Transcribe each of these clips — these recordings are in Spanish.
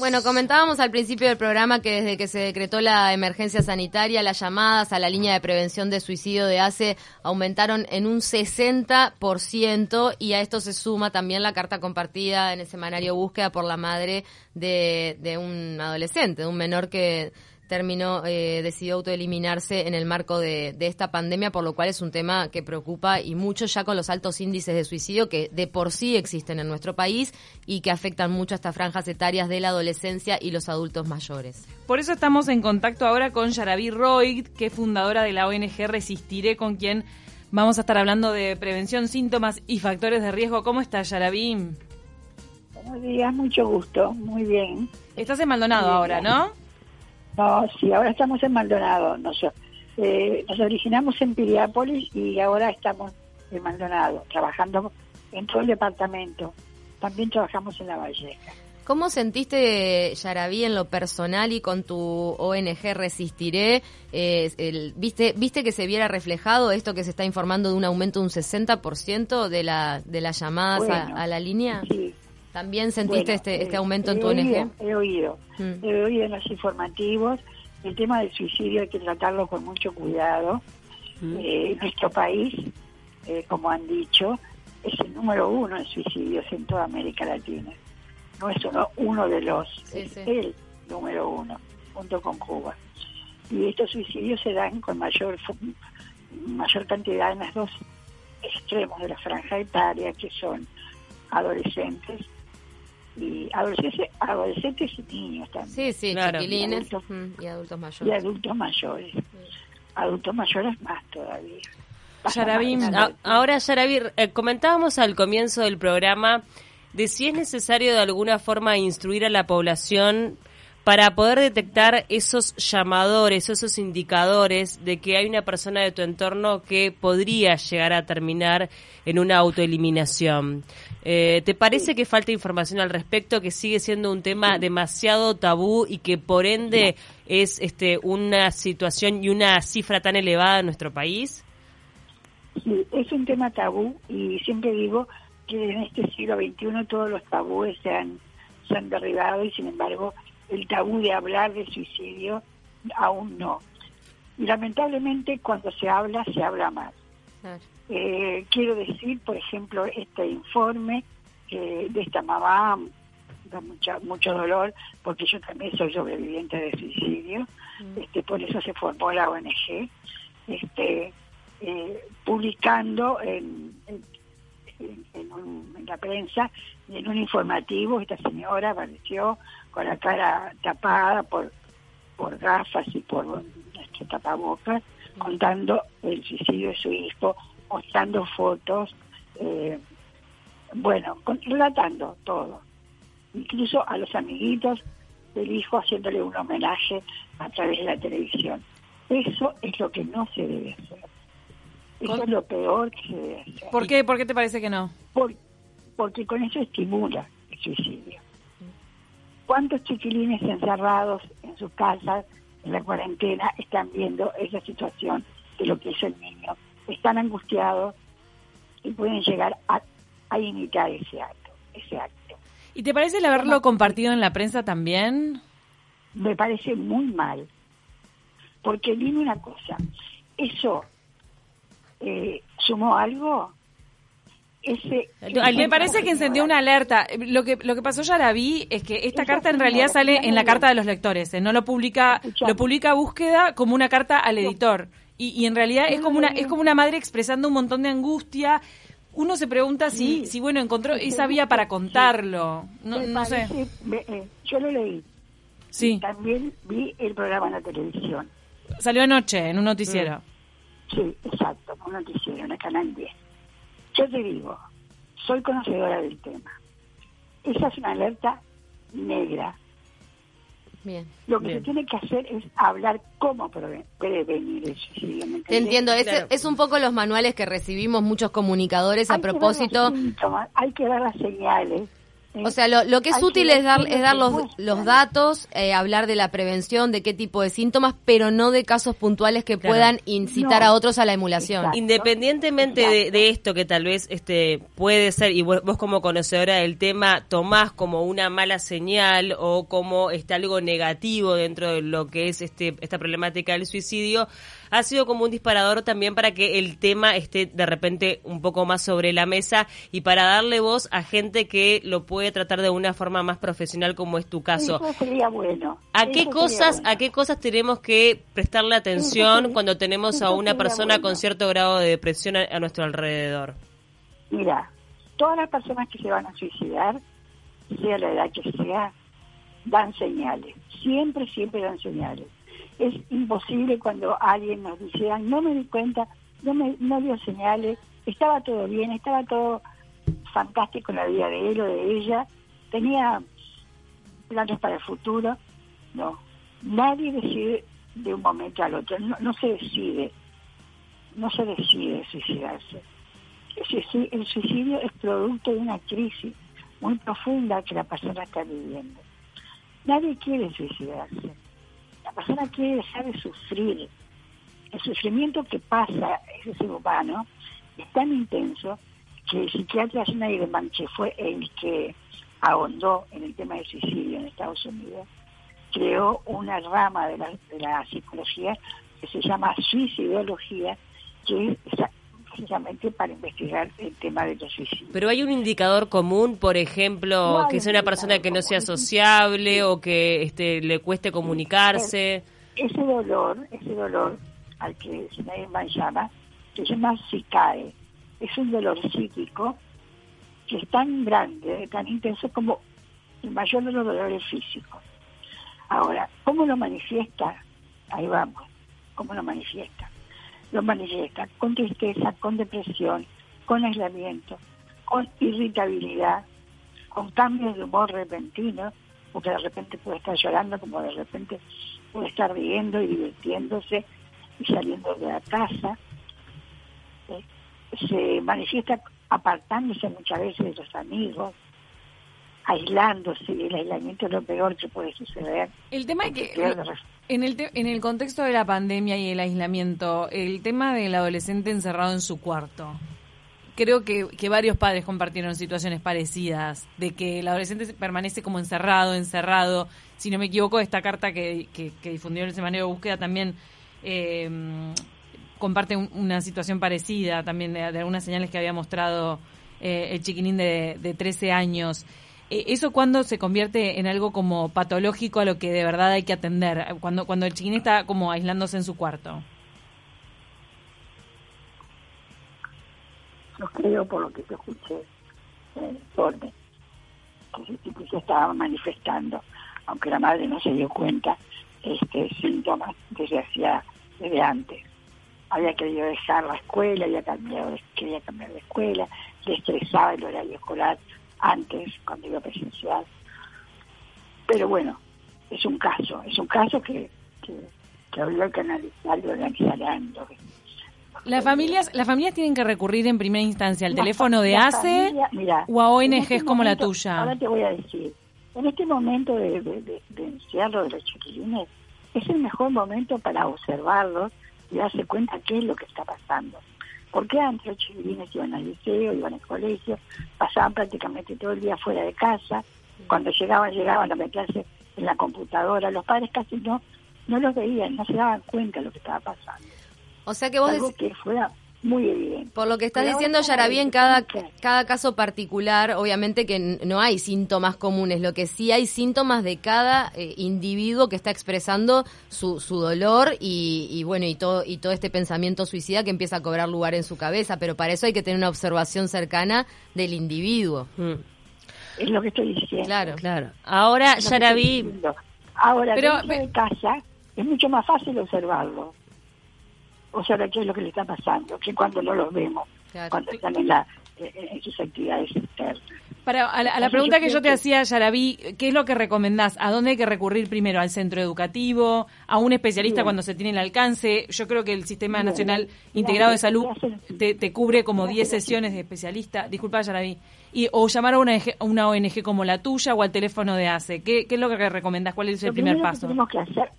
Bueno, comentábamos al principio del programa que desde que se decretó la emergencia sanitaria, las llamadas a la línea de prevención de suicidio de ACE aumentaron en un 60% y a esto se suma también la carta compartida en el semanario Búsqueda por la madre de, de un adolescente, de un menor que terminó, eh, decidió autoeliminarse en el marco de, esta pandemia, por lo cual es un tema que preocupa y mucho ya con los altos índices de suicidio que de por sí existen en nuestro país y que afectan mucho a estas franjas etarias de la adolescencia y los adultos mayores. Por eso estamos en contacto ahora con Yaraví Roy, que es fundadora de la ONG Resistiré, con quien vamos a estar hablando de prevención, síntomas y factores de riesgo. ¿Cómo estás, Yaraví? Buenos días, mucho gusto, muy bien. Estás en Maldonado ahora, ¿no? No, sí, ahora estamos en Maldonado. Nos, eh, nos originamos en Piriápolis y ahora estamos en Maldonado, trabajando en todo el departamento. También trabajamos en La Valleja. ¿Cómo sentiste, Yaraví, en lo personal y con tu ONG Resistiré? Eh, ¿viste, ¿Viste que se viera reflejado esto que se está informando de un aumento de un 60% de, la, de las llamadas a, la línea? Sí, ¿También sentiste este, este aumento en tu ONG? He oído, mm. he oído en los informativos. El tema del suicidio hay que tratarlo con mucho cuidado. Mm. Eh, nuestro país, eh, como han dicho, es el número uno en suicidios en toda América Latina. No es uno, uno de los, es el número uno, junto con Cuba. Y estos suicidios se dan con mayor, mayor cantidad en los dos extremos de la franja etaria, que son adolescentes y adolescentes, adolescentes y niños también. Sí, sí, chiquilines y adultos, mayores. Y adultos mayores. Adultos mayores más todavía. ahora Yaravir, eh, comentábamos al comienzo del programa de si es necesario de alguna forma instruir a la población para poder detectar esos llamadores, esos indicadores de que hay una persona de tu entorno que podría llegar a terminar en una autoeliminación. Eh, ¿Te parece que falta información al respecto, que sigue siendo un tema demasiado tabú y que por ende es este, una situación y una cifra tan elevada en nuestro país? Sí, es un tema tabú y siempre digo que en este siglo XXI todos los tabúes se han, se han derribado y sin embargo el tabú de hablar de suicidio aún no. Y lamentablemente cuando se habla, se habla más. Eh, quiero decir, por ejemplo, este informe de esta mamá da mucha, mucho dolor porque yo también soy sobreviviente de suicidio, mm. este, por eso se formó la ONG, este, eh, publicando en, en, la prensa y en un informativo esta señora apareció con la cara tapada por, por gafas y por este, tapabocas, contando el suicidio de su hijo, mostrando fotos, eh, bueno, relatando todo. Incluso a los amiguitos del hijo haciéndole un homenaje a través de la televisión. Eso es lo que no se debe hacer. Eso es lo peor que se debe hacer. ¿Por qué? ¿Por qué te parece que no? porque con eso estimula el suicidio. ¿Cuántos chiquilines encerrados en sus casas en la cuarentena están viendo esa situación de lo que es el niño? Están angustiados y pueden llegar a, imitar ese acto, ese acto. ¿Y te parece el haberlo compartido en la prensa también? Me parece muy mal. Porque dime una cosa, ¿eso eh, sumó algo? Ese me parece que encendió una alerta. Lo que lo que pasó ya la vi es que esta carta en realidad sale en la carta de los lectores, ¿eh? no lo publica lo publica búsqueda como una carta al editor y, en realidad es como una es como una madre expresando un montón de angustia. Uno se pregunta si si bueno encontró esa vía para contarlo. No, sé. Eh, yo lo leí. Sí. También vi el programa en la televisión. Salió anoche en un noticiero. Sí, exacto, un noticiero en el canal 10 yo te digo, soy conocedora del tema. Esa es una alerta negra. Bien. Lo que se tiene que hacer es hablar cómo prevenir el suicidio. Te entiendo, es, es, un poco los manuales que recibimos muchos comunicadores a propósito. hay que dar las señales O sea, lo, que es útil es dar, es dar los, los datos, eh, hablar de la prevención, de qué tipo de síntomas, pero no de casos puntuales que puedan incitar a otros a la emulación. Independientemente de, esto, que tal vez este puede ser, y vos, como conocedora del tema, tomás como una mala señal o como este, algo negativo dentro de lo que es este esta problemática del suicidio, ha sido como un disparador también para que el tema esté de repente un poco más sobre la mesa y para darle voz a gente que lo puede tratar de una forma más profesional como es tu caso. Eso sería bueno. ¿A qué cosas a qué cosas tenemos que prestarle atención cuando tenemos a una persona con cierto grado de depresión a, nuestro alrededor? Mira, todas las personas que se van a suicidar, sea la edad que sea, dan señales. Siempre, siempre dan señales es imposible cuando alguien nos dice, no me di cuenta, no, me, no dio señales, estaba todo bien, estaba todo fantástico en la vida de él o de ella, tenía planes para el futuro. No, nadie decide de un momento al otro, no, se decide, no se decide suicidarse. El suicidio es producto de una crisis muy profunda que la persona está viviendo. Nadie quiere suicidarse la persona quiere dejar de sufrir. El sufrimiento que pasa ese ser humano es tan intenso que el psiquiatra Schneiderman, que fue el que ahondó en el tema del suicidio en Estados Unidos, creó una rama de la, de la psicología que se llama suicidología, que es precisamente para investigar el tema de los suicidios. Pero hay un indicador común, por ejemplo, que sea una persona que no sea sociable o que este, le cueste comunicarse. Ese dolor, ese dolor al que se llama, se llama SICAE. Es un dolor psíquico que es tan grande, tan intenso como el mayor de los dolores físicos. Ahora, ¿cómo lo manifiesta? Ahí vamos, ¿cómo lo manifiesta? lo manifiesta con tristeza, con depresión, con aislamiento, con irritabilidad, con cambios de humor repentino, porque de repente puede estar llorando, como de repente puede estar riendo y divirtiéndose y saliendo de la casa. Se manifiesta apartándose muchas veces de los amigos, aislándose, el aislamiento es lo peor que puede suceder. El tema es que en el, en el contexto de la pandemia y el aislamiento, el tema del adolescente encerrado en su cuarto, creo que, varios padres compartieron situaciones parecidas, de que el adolescente permanece como encerrado, encerrado. Si no me equivoco, esta carta que, que, difundió el Semanario de Búsqueda también eh, comparte una situación parecida, también de, algunas señales que había mostrado eh, el chiquinín de, de 13 años. Eh, ¿Eso cuando se convierte en algo como patológico a lo que de verdad hay que atender? Cuando, cuando el chiquín está como aislándose en su cuarto. Yo creo, por lo que te escuché, eh, que se estaba manifestando, aunque la madre no se dio cuenta, este síntomas desde hacía, desde antes. Había querido dejar la escuela, había cambiado, quería cambiar de escuela, le estresaba el horario escolar, antes, cuando iba presencial. Pero bueno, es un caso, es un caso que, que, que habría que analizar y organizar Las familias, las familias tienen que recurrir en primera instancia al teléfono de ACE o a ONGs este como la tuya. Ahora te voy a decir, en este momento de, de, de, de encierro de los chiquilines, es el mejor momento para observarlos y darse cuenta qué es lo que está pasando. Porque antes los chiquilines iban al liceo, iban al colegio, pasaban prácticamente todo el día fuera de casa, cuando llegaban, llegaban a meterse en la computadora, los padres casi no, no los veían, no se daban cuenta de lo que estaba pasando. O sea que vos Algo que fuera muy evidente. Por lo que estás diciendo, Yaraví, en cada, cada caso particular, obviamente que no hay síntomas comunes, lo que sí hay síntomas de cada eh, individuo que está expresando su, su dolor y, bueno, y todo, y todo este pensamiento suicida que empieza a cobrar lugar en su cabeza, pero para eso hay que tener una observación cercana del individuo. Mm. Es lo que estoy diciendo. Claro, claro. Ahora, Yaraví... Ahora, pero, dentro de casa es mucho más fácil observarlo o sea, qué es lo que le está pasando, que cuando no los vemos, cuando están en la, en sus actividades externas. Para, a la, pregunta que yo te hacía, Yaraví, ¿qué es lo que recomendás? ¿A dónde hay que recurrir primero? ¿Al centro educativo? ¿A un especialista cuando se tiene el alcance? Yo creo que el Sistema Nacional Integrado de Salud te, cubre como 10 sesiones de especialista. Disculpa, Yaraví. Y, o llamar a una, una ONG como la tuya o al teléfono de ACE. ¿Qué, qué es lo que recomendás? ¿Cuál es el primer paso? Que tenemos que hacer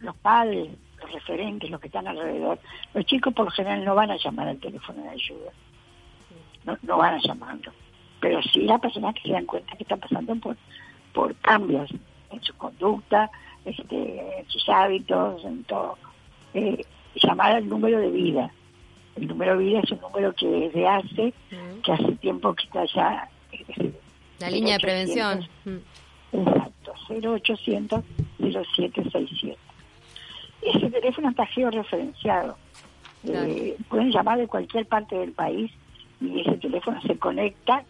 los padres, los referentes, los que están alrededor. Los chicos por lo general no van a llamar al teléfono de ayuda. No, no van a llamarlo pero sí las personas que se dan cuenta que están pasando por, por cambios en su conducta, este, en sus hábitos, en todo. Eh, llamar al número de vida. El número de vida es un número que desde hace, que hace tiempo que está ya... La línea de prevención. Exacto, 0800 0767. Ese teléfono está georreferenciado. Eh, pueden llamar de cualquier parte del país y ese teléfono se conecta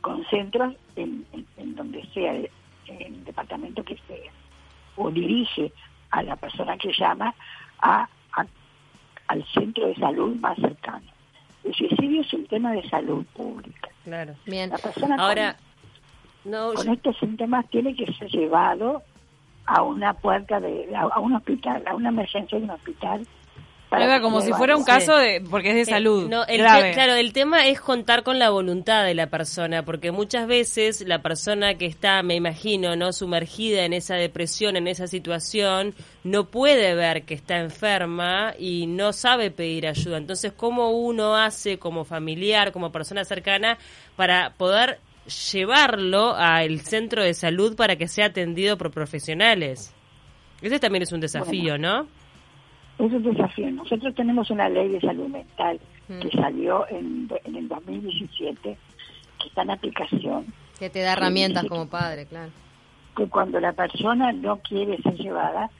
con centros en, donde sea el, departamento que sea, o dirige a la persona que llama a, al centro de salud más cercano. El suicidio es un tema de salud pública. Claro. Bien. La persona Ahora, con, no, con estos síntomas tiene que ser llevado a una puerta de a un hospital, a una emergencia de un hospital como si fuera un caso de porque es de eh, salud. claro, el tema es contar con la voluntad de la persona, porque muchas veces la persona que está, me imagino, no sumergida en esa depresión, en esa situación, no puede ver que está enferma y no sabe pedir ayuda. Entonces, ¿cómo uno hace como familiar, como persona cercana, para poder llevarlo al centro de salud para que sea atendido por profesionales? Ese también es un desafío, ¿no? Es un desafío. Nosotros tenemos una ley de salud mental que mm. salió en, en el 2017, que está en aplicación. Que te da herramientas como padre, claro. Que cuando la persona no quiere ser llevada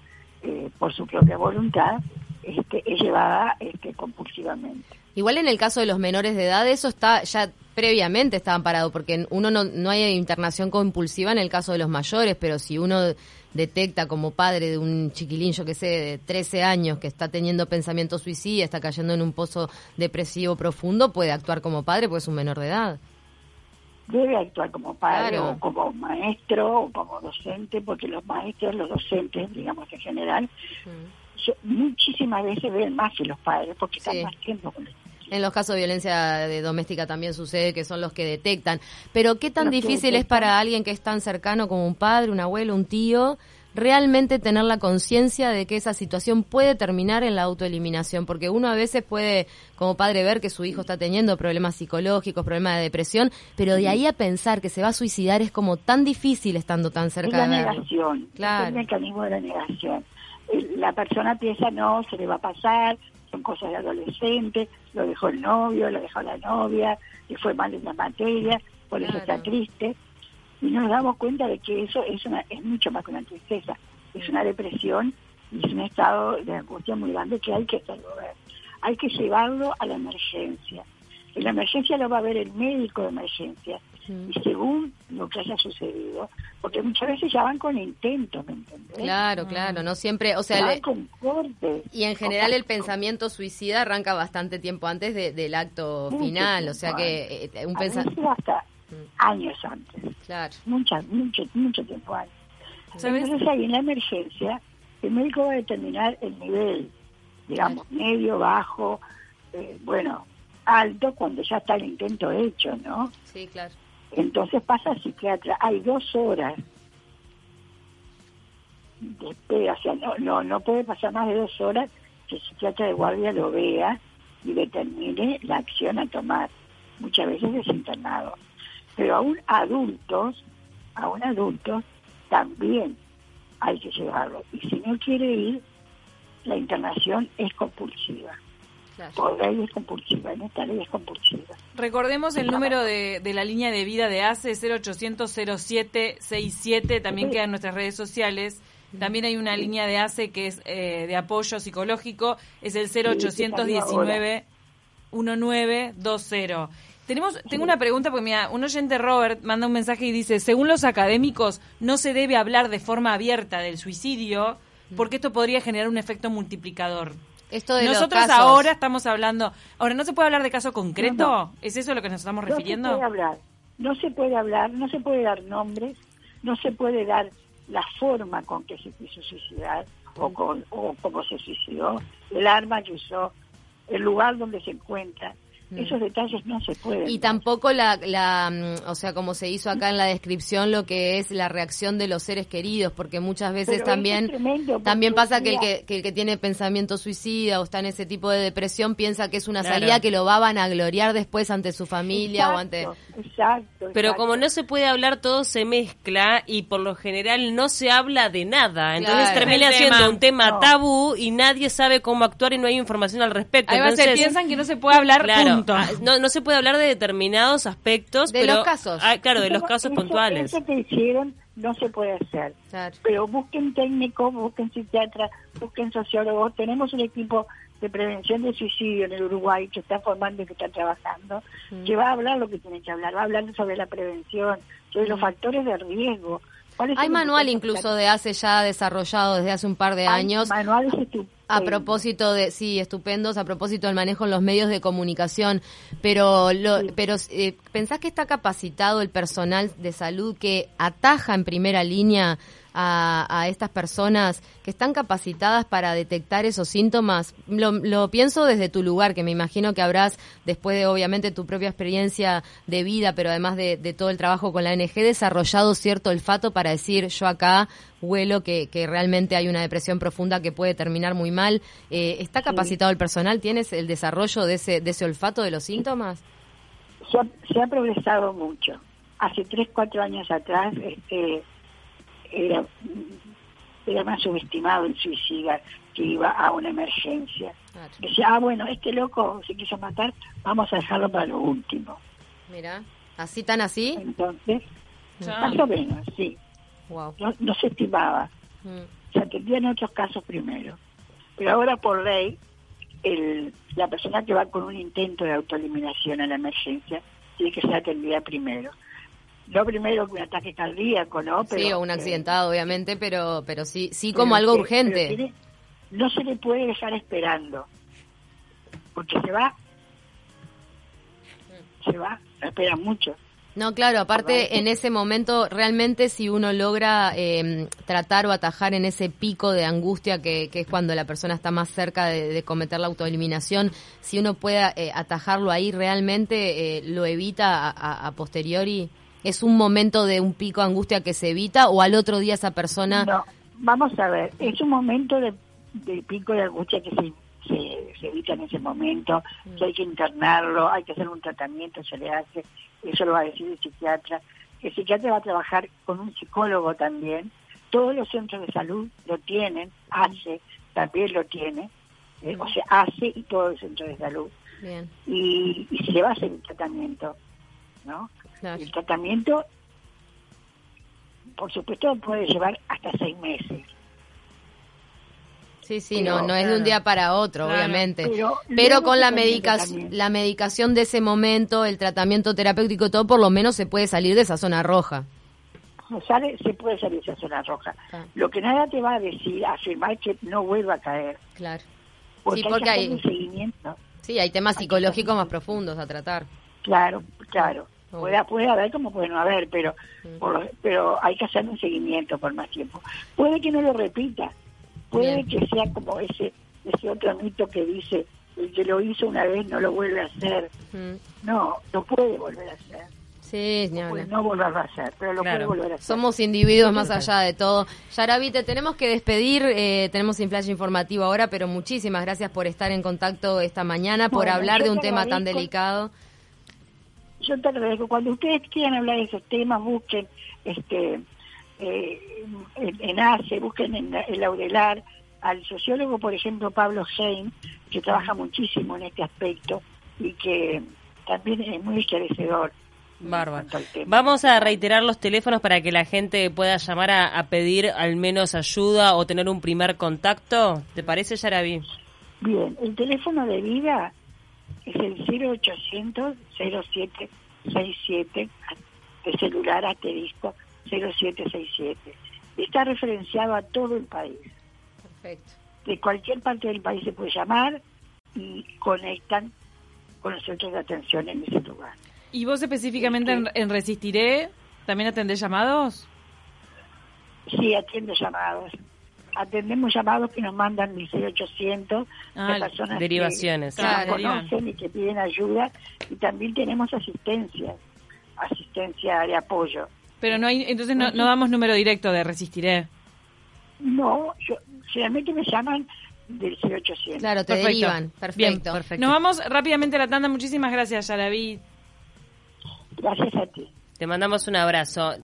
eh, por su propia voluntad, este, es llevada este, compulsivamente. Igual en el caso de los menores de edad, eso está ya previamente está amparado, porque uno no, no hay internación compulsiva en el caso de los mayores, pero si uno detecta como padre de un chiquilín, yo que sé, de 13 años, que está teniendo pensamiento suicida, está cayendo en un pozo depresivo profundo, puede actuar como padre, pues es un menor de edad. Debe actuar como padre o como maestro o como docente, porque los maestros, los docentes, digamos en general, muchísimas veces ven más que los padres porque están más tiempo con ellos. En los casos de violencia doméstica también sucede que son los que detectan. Pero ¿qué tan difícil es para alguien que es tan cercano como un padre, un abuelo, un tío, realmente tener la conciencia de que esa situación puede terminar en la autoeliminación? Porque uno a veces puede, como padre, ver que su hijo está teniendo problemas psicológicos, problemas de depresión, pero de ahí a pensar que se va a suicidar es como tan difícil estando tan cerca es la negación, claro. el mecanismo de la negación. La persona piensa, no, se le va a pasar, son cosas de adolescente, lo dejó el novio, lo dejó la novia, le fue mal en la materia, por eso está triste. Y nos damos cuenta de que eso es, una, es mucho más que una tristeza, es una depresión y es un estado de angustia muy grande que hay que resolver. Hay que llevarlo a la emergencia. En la emergencia lo va a ver el médico de emergencia y según lo que haya sucedido, porque muchas veces ya van con intentos, ¿me entendés? Claro, claro, no siempre, o sea, con cortes, y en general el pensamiento suicida arranca bastante tiempo antes del acto final, o sea que eh, un pensamiento hasta mm. años antes, claro, mucho, mucho, mucho tiempo antes. Entonces ahí en la emergencia el médico va a determinar el nivel, digamos, medio, bajo, eh, bueno, alto cuando ya está el intento hecho, ¿no? Sí, claro. Entonces pasa al psiquiatra, hay dos horas o sea, no, no, no puede pasar más de dos horas que el psiquiatra de guardia lo vea y determine la acción a tomar. Muchas veces es internado. Pero aún adultos, aún adultos, también hay que llevarlo. Y si no quiere ir, la internación es compulsiva. Por ley es compulsiva, en esta ley es compulsiva. Recordemos el número de, de, la línea de vida de ACE 0800 0767, también queda en nuestras redes sociales. También hay una línea de ACE que es eh, de apoyo psicológico, es el 0819 1920. Tenemos, tengo una pregunta porque mira, un oyente Robert manda un mensaje y dice, según los académicos no se debe hablar de forma abierta del suicidio porque esto podría generar un efecto multiplicador. Esto de Nosotros ahora estamos hablando. Ahora, ¿no se puede hablar de caso concreto? ¿Es eso lo que nos estamos refiriendo? No se puede hablar. No se puede hablar, no se puede dar nombres, no se puede dar la forma con que se quiso suicidar o, con, o cómo se suicidó, el arma que usó, el lugar donde se encuentra. Esos detalles no se pueden. Y tampoco la, la, mm, o sea, como se hizo acá en la descripción, lo que es la reacción de los seres queridos, porque muchas veces también también pasa que el que, que el que, tiene pensamiento suicida o está en ese tipo de depresión piensa que es una salida que lo va a vanagloriar después ante su familia o ante... Exacto, Pero como no se puede hablar, todo se mezcla y por lo general no se habla de nada. Entonces termina siendo un tema tabú y nadie sabe cómo actuar y no hay información al respecto. Además se piensan que no se puede hablar claro, Ah, no, no se puede hablar de determinados aspectos. De los casos. Ah, claro, de los casos puntuales. Eso que hicieron no se puede hacer. Pero busquen técnicos, busquen psiquiatras, busquen sociólogos. Tenemos un equipo de prevención de suicidio en el Uruguay que está formando y que está trabajando, mm. que va a hablar lo que tiene que hablar, va a hablar sobre la prevención, sobre los mm. factores de riesgo, hay manual incluso de hace ya desarrollado desde hace un par de años. Manuales a propósito de, sí, estupendos, a propósito del manejo en los medios de comunicación, pero, lo, pero eh, ¿pensás que está capacitado el personal de salud que ataja en primera línea a, estas personas que están capacitadas para detectar esos síntomas? Lo, pienso desde tu lugar, que me imagino que habrás, después de obviamente tu propia experiencia de vida, pero además de, todo el trabajo con la NG, desarrollado cierto olfato para decir yo acá huelo que, realmente hay una depresión profunda que puede terminar muy mal. Eh, ¿Está capacitado el personal? ¿Tienes el desarrollo de ese, de ese olfato de los síntomas? Se ha, se ha progresado mucho. Hace tres, cuatro años atrás, este, era, era más subestimado el suicida que iba a una emergencia. Decía, ah, bueno, este loco se quiso matar, vamos a dejarlo para lo último. Mira, ¿así tan así? Entonces, más o menos, sí. No, se estimaba. Mm. Se atendían otros casos primero. Pero ahora por ley, el, la persona que va con un intento de autoeliminación a la emergencia tiene que ser atendida primero no primero que un ataque cardíaco, ¿no? sí, o un accidentado, obviamente, pero pero sí sí como algo urgente. no se le puede dejar esperando, porque se va, se va, espera mucho. No, claro, aparte en ese momento realmente si uno logra eh, tratar o atajar en ese pico de angustia que, que es cuando la persona está más cerca de, cometer la autoeliminación, si uno puede eh, atajarlo ahí realmente eh, lo evita a, a posteriori es un momento de un pico de angustia que se evita o al otro día esa persona... No, vamos a ver, es un momento de, pico de angustia que se, se, evita en ese momento, mm. que hay que internarlo, hay que hacer un tratamiento, se le hace, eso lo va a decir el psiquiatra. El psiquiatra va a trabajar con un psicólogo también, todos los centros de salud lo tienen, hace, también lo tiene, eh, o sea, hace y todos los centros de salud. Bien. Y, y se le va a hacer un tratamiento, ¿no? El tratamiento, por supuesto, puede llevar hasta seis meses. Sí, sí, no, no es de un día para otro, obviamente. Pero, con la medicación, la medicación de ese momento, el tratamiento terapéutico, todo, por lo menos se puede salir de esa zona roja. Sale, se puede salir de esa zona roja. Ah. Lo que nada te va a decir, afirmar que no vuelva a caer. Claro. Porque sí, porque hay, seguimiento. Sí, hay temas psicológicos más profundos a tratar. Claro, claro. Puede, puede haber como puede no haber, pero, pero hay que hacer un seguimiento por más tiempo. Puede que no lo repita, puede que sea como ese, ese otro mito que dice, el que lo hizo una vez no lo vuelve a hacer. No, lo puede volver a hacer. Sí, no volverlo a hacer, pero lo puede volver a hacer. Somos individuos más allá de todo. Yaravi, te tenemos que despedir, eh, tenemos un flash informativo ahora, pero muchísimas gracias por estar en contacto esta mañana, por hablar de un tema tan delicado yo te agradezco. Cuando ustedes quieran hablar de esos temas, busquen este eh, en, ACE, busquen en el Laurelar al sociólogo, por ejemplo, Pablo Heim, que trabaja muchísimo en este aspecto y que también es muy esclarecedor. Bárbaro. Vamos a reiterar los teléfonos para que la gente pueda llamar a, a, pedir al menos ayuda o tener un primer contacto. ¿Te parece, Yarabi? Bien, el teléfono de vida es el 0800 0767 de celular asterisco 0767. Está referenciado a todo el país. Perfecto. de cualquier parte del país se puede llamar y conectan con los centros de atención en ese lugar. ¿Y vos específicamente en, Resistiré también atendés llamados? Sí, atiendo llamados. Atendemos llamados que nos mandan 1800 ah, personas derivaciones. que, que conocen y que piden ayuda. Y también tenemos asistencia, asistencia de apoyo. Pero no hay, entonces no, no damos número directo de Resistiré. No, yo, generalmente me llaman del 0800. Claro, te derivan. Perfecto. perfecto. Nos vamos rápidamente a la tanda. Muchísimas gracias, Yaraví. Gracias a ti. Te mandamos un abrazo.